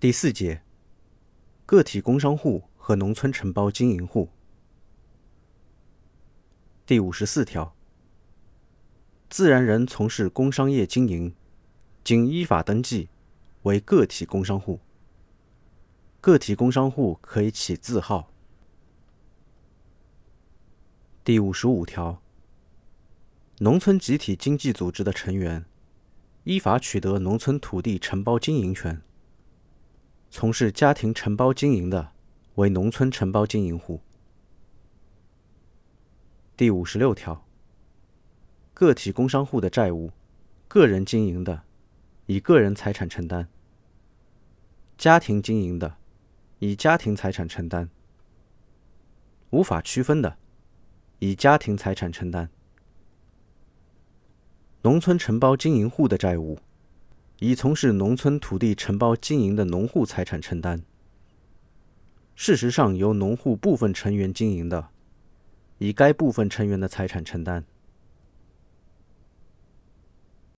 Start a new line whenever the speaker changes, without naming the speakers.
第四节，个体工商户和农村承包经营户。第五十四条，自然人从事工商业经营，经依法登记，为个体工商户。个体工商户可以起字号。第五十五条，农村集体经济组织的成员，依法取得农村土地承包经营权。从事家庭承包经营的，为农村承包经营户。第五十六条，个体工商户的债务，个人经营的，以个人财产承担；家庭经营的，以家庭财产承担；无法区分的，以家庭财产承担。农村承包经营户的债务。以从事农村土地承包经营的农户财产承担。事实上由农户部分成员经营的，以该部分成员的财产承担。